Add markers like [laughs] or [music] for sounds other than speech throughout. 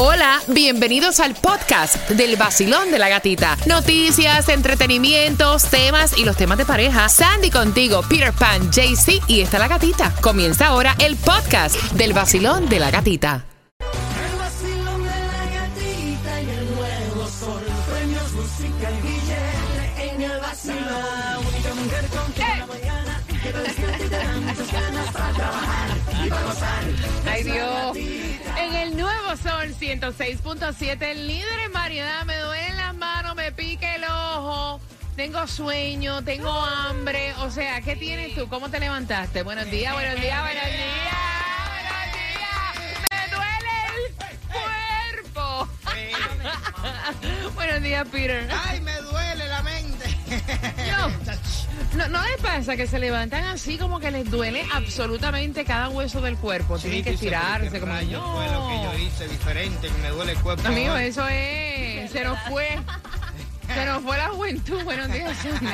Hola, bienvenidos al podcast del vacilón de la gatita. Noticias, entretenimientos, temas y los temas de pareja. Sandy contigo, Peter Pan, JC y está la gatita. Comienza ahora el podcast del vacilón de la gatita. El vacilón de la gatita y el nuevo sol. Premios, música y billete en el vacilón. La única mujer con en la mañana te despierta y te dan muchas ganas para trabajar y para gozar. Ay Dios. Nuevo sol 106.7, el líder en variedad, me duelen las manos, me pica el ojo. Tengo sueño, tengo hambre. O sea, ¿qué tienes tú? ¿Cómo te levantaste? Buenos días, buenos días, buenos días. Buenos días. Me duele el cuerpo. [laughs] buenos días, Peter. Ay, me duele la mente. No, [laughs] no, no les pasa que se levantan así como que les duele absolutamente cada hueso del cuerpo. Tienen que Sí, dice, estirarse ¿qué como rayos no. fue lo que yo hice diferente, que me duele el cuerpo. Amigo, ahora? eso es. Se nos fue. Se nos fue la juventud. Buenos días, [laughs] Sandy.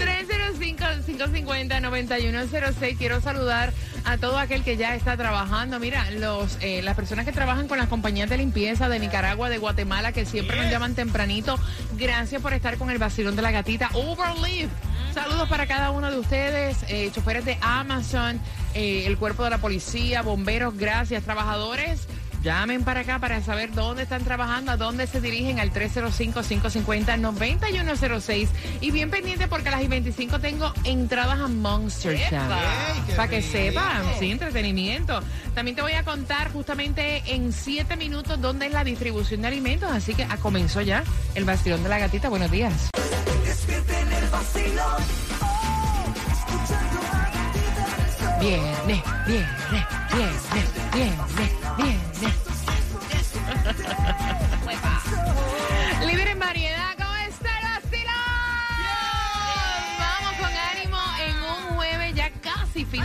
305-550-9106. Quiero saludar a todo aquel que ya está trabajando. Mira, los eh, las personas que trabajan con las compañías de limpieza de Nicaragua, de Guatemala, que siempre nos llaman tempranito. Gracias por estar con el vacilón de la gatita. Overleaf. Saludos para cada uno de ustedes, eh, choferes de Amazon, eh, el cuerpo de la policía, bomberos, gracias, trabajadores. Llamen para acá para saber dónde están trabajando, a dónde se dirigen al 305-550-9106. Y bien pendiente porque a las y 25 tengo entradas a Monster Jam. Para que sepan, sí, entretenimiento. También te voy a contar justamente en 7 minutos dónde es la distribución de alimentos. Así que comenzó ya el vacilón de la gatita. Buenos días. Despierta en el vacilón. Oh,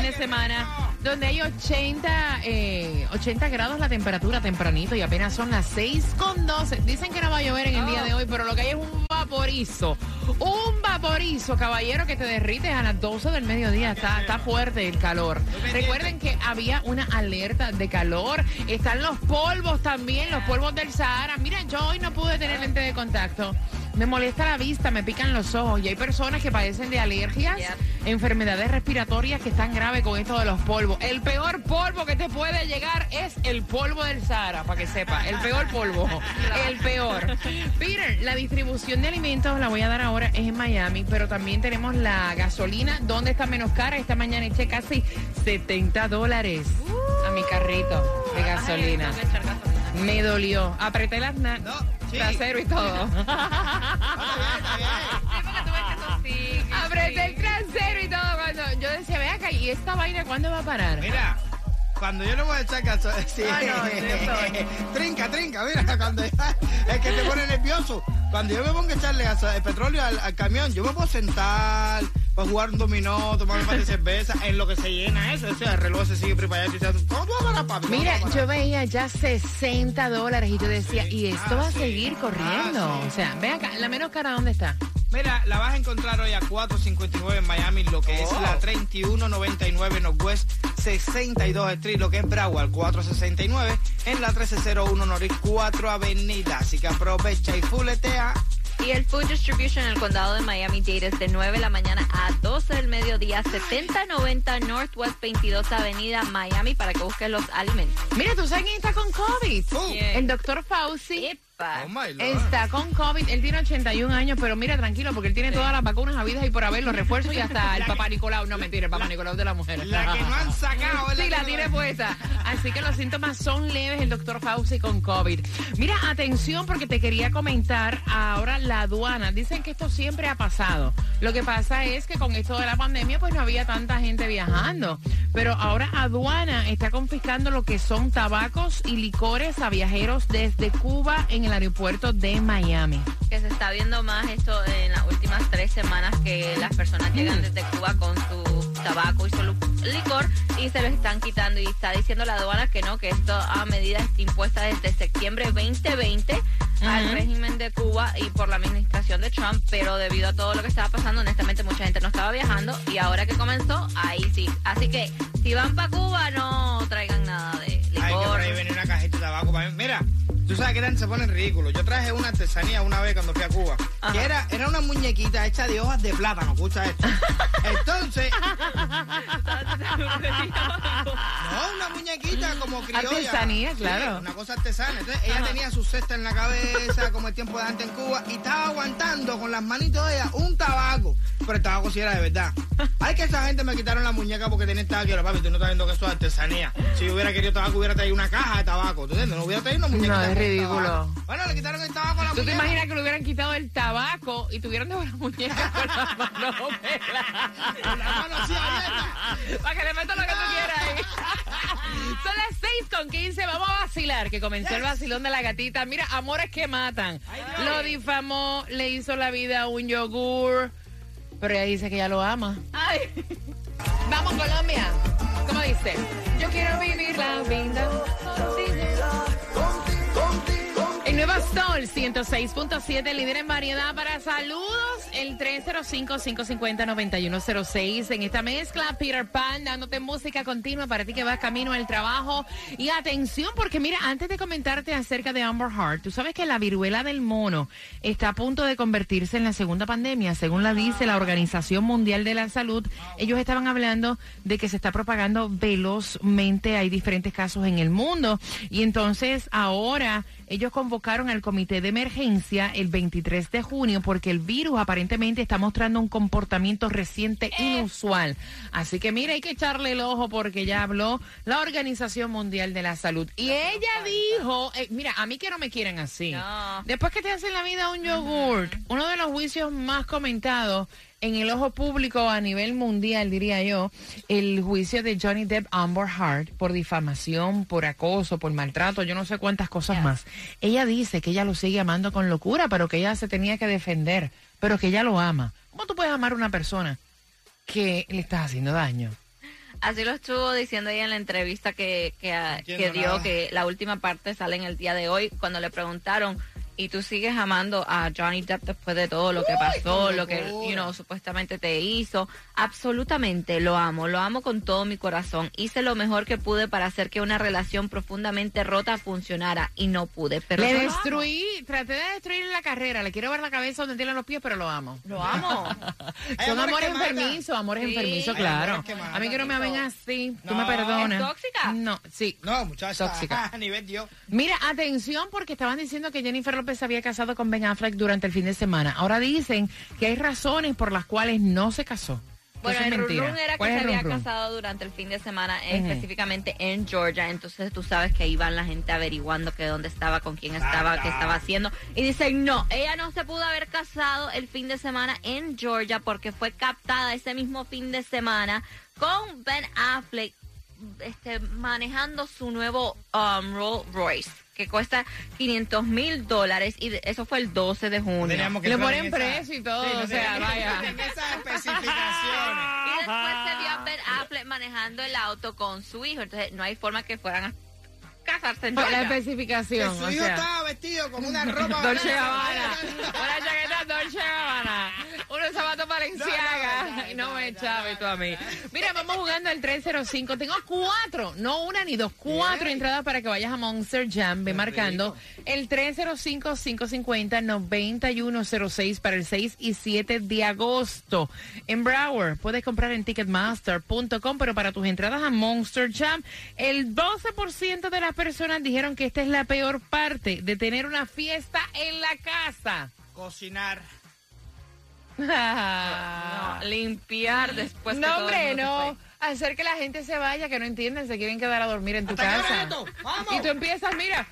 de semana, donde hay 80, eh, 80 grados la temperatura tempranito y apenas son las 6 con 12. Dicen que no va a llover en el día de hoy, pero lo que hay es un vaporizo. Un vaporizo, caballero, que te derrites a las 12 del mediodía. Está, está fuerte el calor. Recuerden que había una alerta de calor. Están los polvos también, los polvos del Sahara. Mira, yo hoy no pude tener lente de contacto. Me molesta la vista, me pican los ojos. Y hay personas que padecen de alergias, enfermedades respiratorias que están graves con esto de los polvos. El peor polvo que te puede llegar es el polvo del Sahara, para que sepa. El peor polvo. [laughs] El peor. Peter, la distribución de alimentos la voy a dar ahora es en Miami, pero también tenemos la gasolina. ¿Dónde está menos cara? Esta mañana eché casi 70 dólares a mi carrito de gasolina. Me dolió. Apreté las No, sí. trasero y todo. [laughs] Está bien, está bien. Apreté el trasero y todo. Cuando yo decía, ve acá, ¿y esta vaina cuándo va a parar? Mira, cuando yo le voy a echar caso, [laughs] sí. Ah, no, [laughs] trinca, trinca, mira, cuando es que te pone nervioso. Cuando yo me pongo a echarle gaso- el petróleo al, al camión, yo me puedo sentar para jugar un dominó, tomar un par de cerveza, en lo que se llena eso, o sea, el reloj se sigue preparando y dice, ¿cómo tú vas a parar, papi? ¿Cómo Mira, yo veía ya 60 dólares y yo decía, ¿y esto va a seguir corriendo? Ah, sí. O sea, ve acá, la menos cara, ¿dónde está? Mira, la vas a encontrar hoy a 4.59 en Miami, lo que es la 3199 Northwest 62 Street, lo que es Broward 469 en la 1301 Norris 4 Avenida. Así que aprovecha y fuletea. Y el Food Distribution en el condado de Miami-Dade es de 9 de la mañana a 12 del mediodía, 7090 Northwest 22 Avenida, Miami, para que busques los alimentos. Mira, ¿tú sabes quién está con COVID? El doctor Fauci. Oh. Está con COVID, él tiene 81 años, pero mira, tranquilo, porque él tiene todas las vacunas habidas y por haber los refuerzos y hasta el papá Nicolau. No, mentira, el papá Nicolau de la mujer. La que no han sacado. Sí, la tiene puesta. Así que los síntomas son leves, el doctor Fauci con COVID. Mira, atención, porque te quería comentar ahora la aduana. Dicen que esto siempre ha pasado. Lo que pasa es que con esto de la pandemia, pues no había tanta gente viajando. Pero ahora aduana está confiscando lo que son tabacos y licores a viajeros desde Cuba en el el aeropuerto de Miami. Que se está viendo más esto en las últimas tres semanas que las personas llegan mm. desde Cuba con su tabaco y su licor y se los están quitando y está diciendo la aduana que no, que esto a medidas impuestas desde septiembre 2020 al uh -huh. régimen de Cuba y por la administración de Trump, pero debido a todo lo que estaba pasando, honestamente mucha gente no estaba viajando y ahora que comenzó, ahí sí. Así que si van para Cuba, no traigan nada de licor. Ay, que por ahí viene una cajita de tabaco para. Mira, eran, se ponen ridículos. Yo traje una artesanía una vez cuando fui a Cuba. Que era, era una muñequita hecha de hojas de plátano, escucha esto. Entonces, no, una muñequita como criolla. Artesanía, Sí, claro. una cosa artesana. Entonces, ella tenía su cesta en la cabeza, como el tiempo de antes en Cuba, y estaba aguantando con las manitos de ella un tabaco. Pero el tabaco sí era de verdad. Ay, que esa gente me quitaron la muñeca porque tenía tabaco. Y yo, papi, tú no estás viendo que eso es artesanía. Si yo hubiera querido tabaco, hubiera traído una caja de tabaco. ¿Tú entiendes? No hubiera traído una muñeca. No, ridículo. Bueno, le quitaron el tabaco a la ¿Tú te muñeca. imaginas que le hubieran quitado el tabaco y tuvieran de una muñeca con la mano la mano así abierta. Para que le metas lo que tú quieras ahí. Son las 6 con 15. Vamos a vacilar, que comenzó el vacilón de la gatita. Mira, amores que matan. Lo difamó, le hizo la vida a un yogur. Pero ella dice que ella lo ama. Ay. Vamos, Colombia. ¿Cómo dice? Yo quiero vivir la vida. Sol 106.7, líder en variedad para saludos. El 305-550-9106. En esta mezcla, Peter Pan dándote música continua para ti que vas camino al trabajo. Y atención, porque mira, antes de comentarte acerca de Amber Heart, tú sabes que la viruela del mono está a punto de convertirse en la segunda pandemia, según la dice la Organización Mundial de la Salud. Ellos estaban hablando de que se está propagando velozmente, hay diferentes casos en el mundo. Y entonces ahora ellos convocaron al comité de emergencia el 23 de junio porque el virus aparentemente está mostrando un comportamiento reciente inusual. Así que mira, hay que echarle el ojo porque ya habló la Organización Mundial de la Salud. Y ella dijo, eh, mira, a mí que no me quieren así. No. Después que te hacen la vida un yogurt, uno de los juicios más comentados en el ojo público a nivel mundial, diría yo, el juicio de Johnny Depp Amber Heard por difamación, por acoso, por maltrato, yo no sé cuántas cosas más. Ella dice que ella lo sigue amando con locura, pero que ella se tenía que defender, pero que ella lo ama. ¿Cómo tú puedes amar a una persona que le estás haciendo daño? Así lo estuvo diciendo ella en la entrevista que, que, ah, que dio, nada. que la última parte sale en el día de hoy, cuando le preguntaron, ¿y tú sigues amando a Johnny Depp después de todo lo que pasó, lo que, you know, supuestamente te hizo? Absolutamente, lo amo, lo amo con todo mi corazón. Hice lo mejor que pude para hacer que una relación profundamente rota funcionara y no pude, pero le destruí, traté de destruir la carrera, le quiero ver la cabeza donde tiene los pies, pero lo amo. Lo amo. [laughs] Son amores enfermizos, amores Sí. enfermizos, claro. A mí que no me ven así, tú me perdonas. ¿Es tóxica? No, sí. No, muchacha. Tóxica. [laughs] A nivel Dios. Mira, atención, porque estaban diciendo que Jennifer López se había casado con Ben Affleck durante el fin de semana. Ahora dicen que hay razones por las cuales no se casó. Bueno, Eso es el mentira. run era que ¿Cuál se había casado durante el fin de semana, eh, específicamente en Georgia. Entonces tú sabes que iban la gente averiguando que dónde estaba, con quién estaba, qué estaba haciendo. Y dicen, no, ella no se pudo haber casado el fin de semana en Georgia porque fue captada ese mismo fin de semana con Ben Affleck este, manejando su nuevo um, Rolls Royce que cuesta 500 mil dólares y eso fue el 12 de junio. Le ponen esa- precio y todo, Sí, o sea, vaya. entrar En esas especificaciones. [laughs] Y después se vio a Ben Affleck manejando el auto con su hijo. Entonces no hay forma que fueran a casarse en Por la Georgia. Que especificación. su o hijo sea. estaba vestido con una [laughs] ropa. Dolce Gabbana. Una chaqueta Dolce Gabbana. Balenciaga. No, no, no, Y no no, me chaves tú a mí. Mira, vamos jugando al 305. Tengo cuatro, no una ni dos, cuatro Bien. entradas para que vayas a Monster Jam. Ve marcando el 305-550-9106 para el 6 y 7 de agosto. En Broward puedes comprar en Ticketmaster.com, pero para tus entradas a Monster Jam, el 12% de las personas dijeron que esta es la peor parte de tener una fiesta en la casa. Cocinar. [laughs] No, limpiar después que no, todo el hombre, no. fue. Hacer que la gente se vaya, que no entienden, se quieren quedar a dormir en tu ¿Hasta qué hora casa. Y tú empiezas, mira.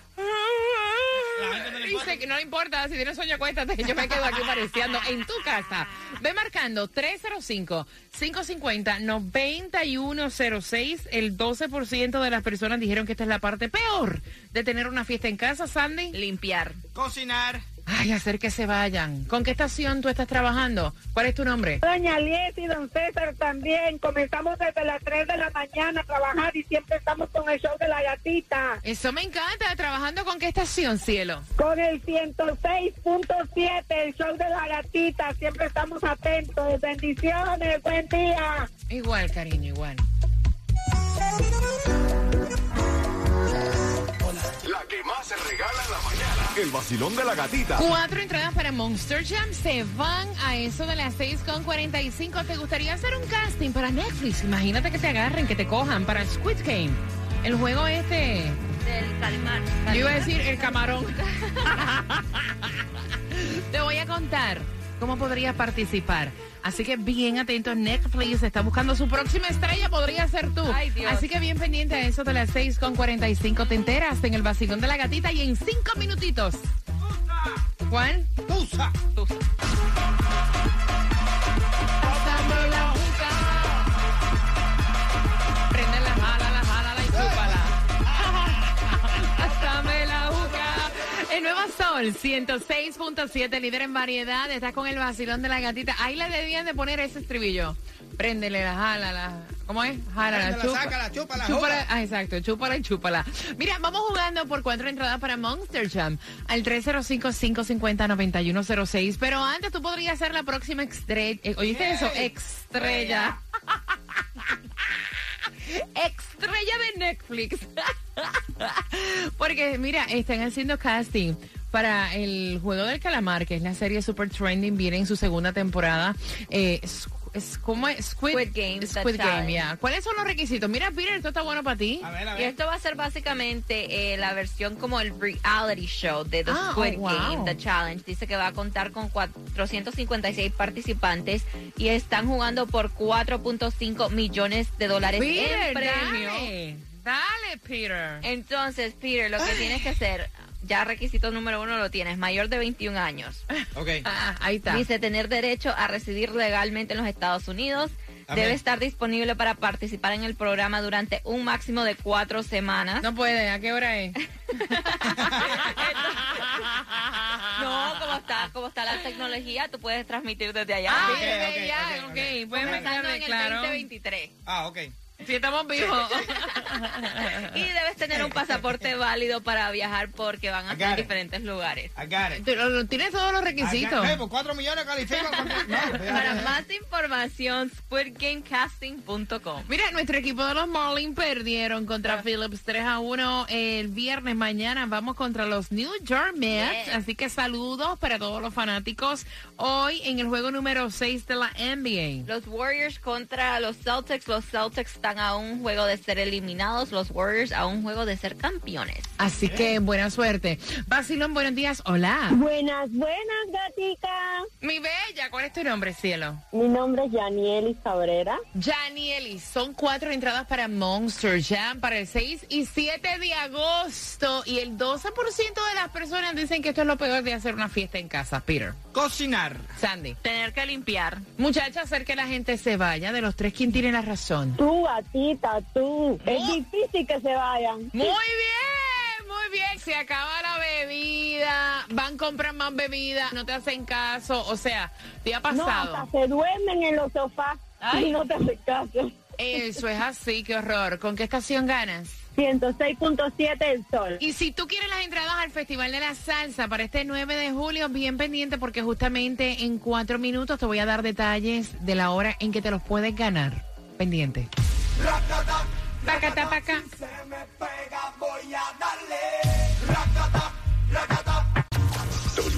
Sé que no le importa, si tienes sueño, acuéstate. Yo me quedo aquí pareciendo en tu casa. Ve marcando 305-550-9106. El 12% de las personas dijeron que esta es la parte peor de tener una fiesta en casa, Sandy. Limpiar. Cocinar. Ay, hacer que se vayan. ¿Con qué estación tú estás trabajando? ¿Cuál es tu nombre? Doña Liet y don César también. Comenzamos desde las 3 de la mañana a trabajar y siempre estamos con el show de la gatita. Eso me encanta. ¿Trabajando con qué estación, cielo? Con el 106.7, el show de la gatita. Siempre estamos atentos. Bendiciones, buen día. Igual, cariño, igual. La que más se regala. El vacilón de la gatita. Cuatro entradas para Monster Jam se van a eso de las 6.45. ¿Te gustaría hacer un casting para Netflix? Imagínate que te agarren, que te cojan para Squid Game. El juego este... Del calimar. Yo iba a decir el camarón. [laughs] Te voy a contar cómo podrías participar. Así que bien atentos, Netflix está buscando su próxima estrella, podría ser tú. Ay, Dios. Así que bien pendiente a eso de las 6 con 45. Te enteras en el vacilón de la gatita y en cinco minutitos. ¿Cuál? Tusa. Sol, 106.7, líder en variedad. Estás con el vacilón de la gatita. Ahí le debían de poner ese estribillo. Préndele la jala, la... ¿Cómo es? Jala, la chupa. sácala, chúpala, Chúpala, ah, exacto, chúpala y chúpala. Mira, vamos jugando por cuatro entradas para Monster Jam al 305-550-9106. Pero antes tú podrías ser la próxima estrella. eh, ¿Oíste eso? Estrella. [laughs] Estrella de Netflix. [laughs] Porque, mira, están haciendo casting para el juego del calamar, que es la serie Super Trending, viene en su segunda temporada. Eh, es, como? Squid, Squid Game, Squid Game, ya. ¿Cuáles son los requisitos? Mira, Peter, esto está bueno para ti. A ver, a Y ver. esto va a ser básicamente eh, la versión como el reality show de The Ah, Squid oh, wow. Game, The Challenge. Dice que va a contar con 456 participantes y están jugando por 4.5 millones de dólares Peter, en premio. dale. Dale, Peter. Entonces, Peter, lo que tienes que hacer, ya requisito número uno lo tienes, mayor de 21 años. Ok. Ah, ahí está. Dice tener derecho a residir legalmente en los Estados Unidos. Amén. Debe estar disponible para participar en el programa durante un máximo de cuatro semanas. No puede, ¿a qué hora es? [laughs] No, como está, como está la tecnología, tú puedes transmitir desde allá. Ah, ok, desde ok, ya, ok, ok. ok. Pueden Comenzando meterle, en el claro. 2023. Ah, ok. Si estamos vivos. [laughs] Y debes tener un pasaporte válido para viajar porque van a got it. diferentes lugares. Tienes todos los requisitos. Ve, por 4 millones califican. con- No, [laughs] Para más información, squidgamecasting.com. Mira, nuestro equipo de los Marlins perdieron Ah. contra Phillips 3 a 1 el viernes. Mañana vamos contra los New York Mets. Yes. Así que saludos para todos los fanáticos. Hoy en el juego número 6 de la NBA. Los Warriors contra los Celtics. Los Celtics están a un juego de ser eliminados. Los Warriors a un juego de ser campeones. Así que buena suerte. Basilón, buenos días. Hola. Buenas, buenas, gatita. Mi bella, ¿cuál es tu nombre, cielo? Mi nombre es Yanielis Cabrera. Janielis, son cuatro entradas para Monster Jam para el 6 y 7 de agosto. Y el 12% de las personas dicen que esto es lo peor de hacer una fiesta en casa. Peter, Cocinar. Sandy. Tener que limpiar. Muchacha, hacer que la gente se vaya. De los tres, ¿quién tiene la razón? Tú, gatita, tú. Es difícil que se vayan. Muy bien, muy bien. Se acaba la bebida, van, compran más bebida, no te hacen caso. O sea, te ha No, pasado. hasta se duermen en los sofás y no te hacen caso. Eso es así, qué horror. ¿Con qué estación ganas? 106.7 el sol. Y si tú quieres las entradas al Festival de la Salsa para este 9 de julio, bien pendiente porque justamente en cuatro minutos te voy a dar detalles de la hora en que te los puedes ganar. Pendiente. Pacata, paca.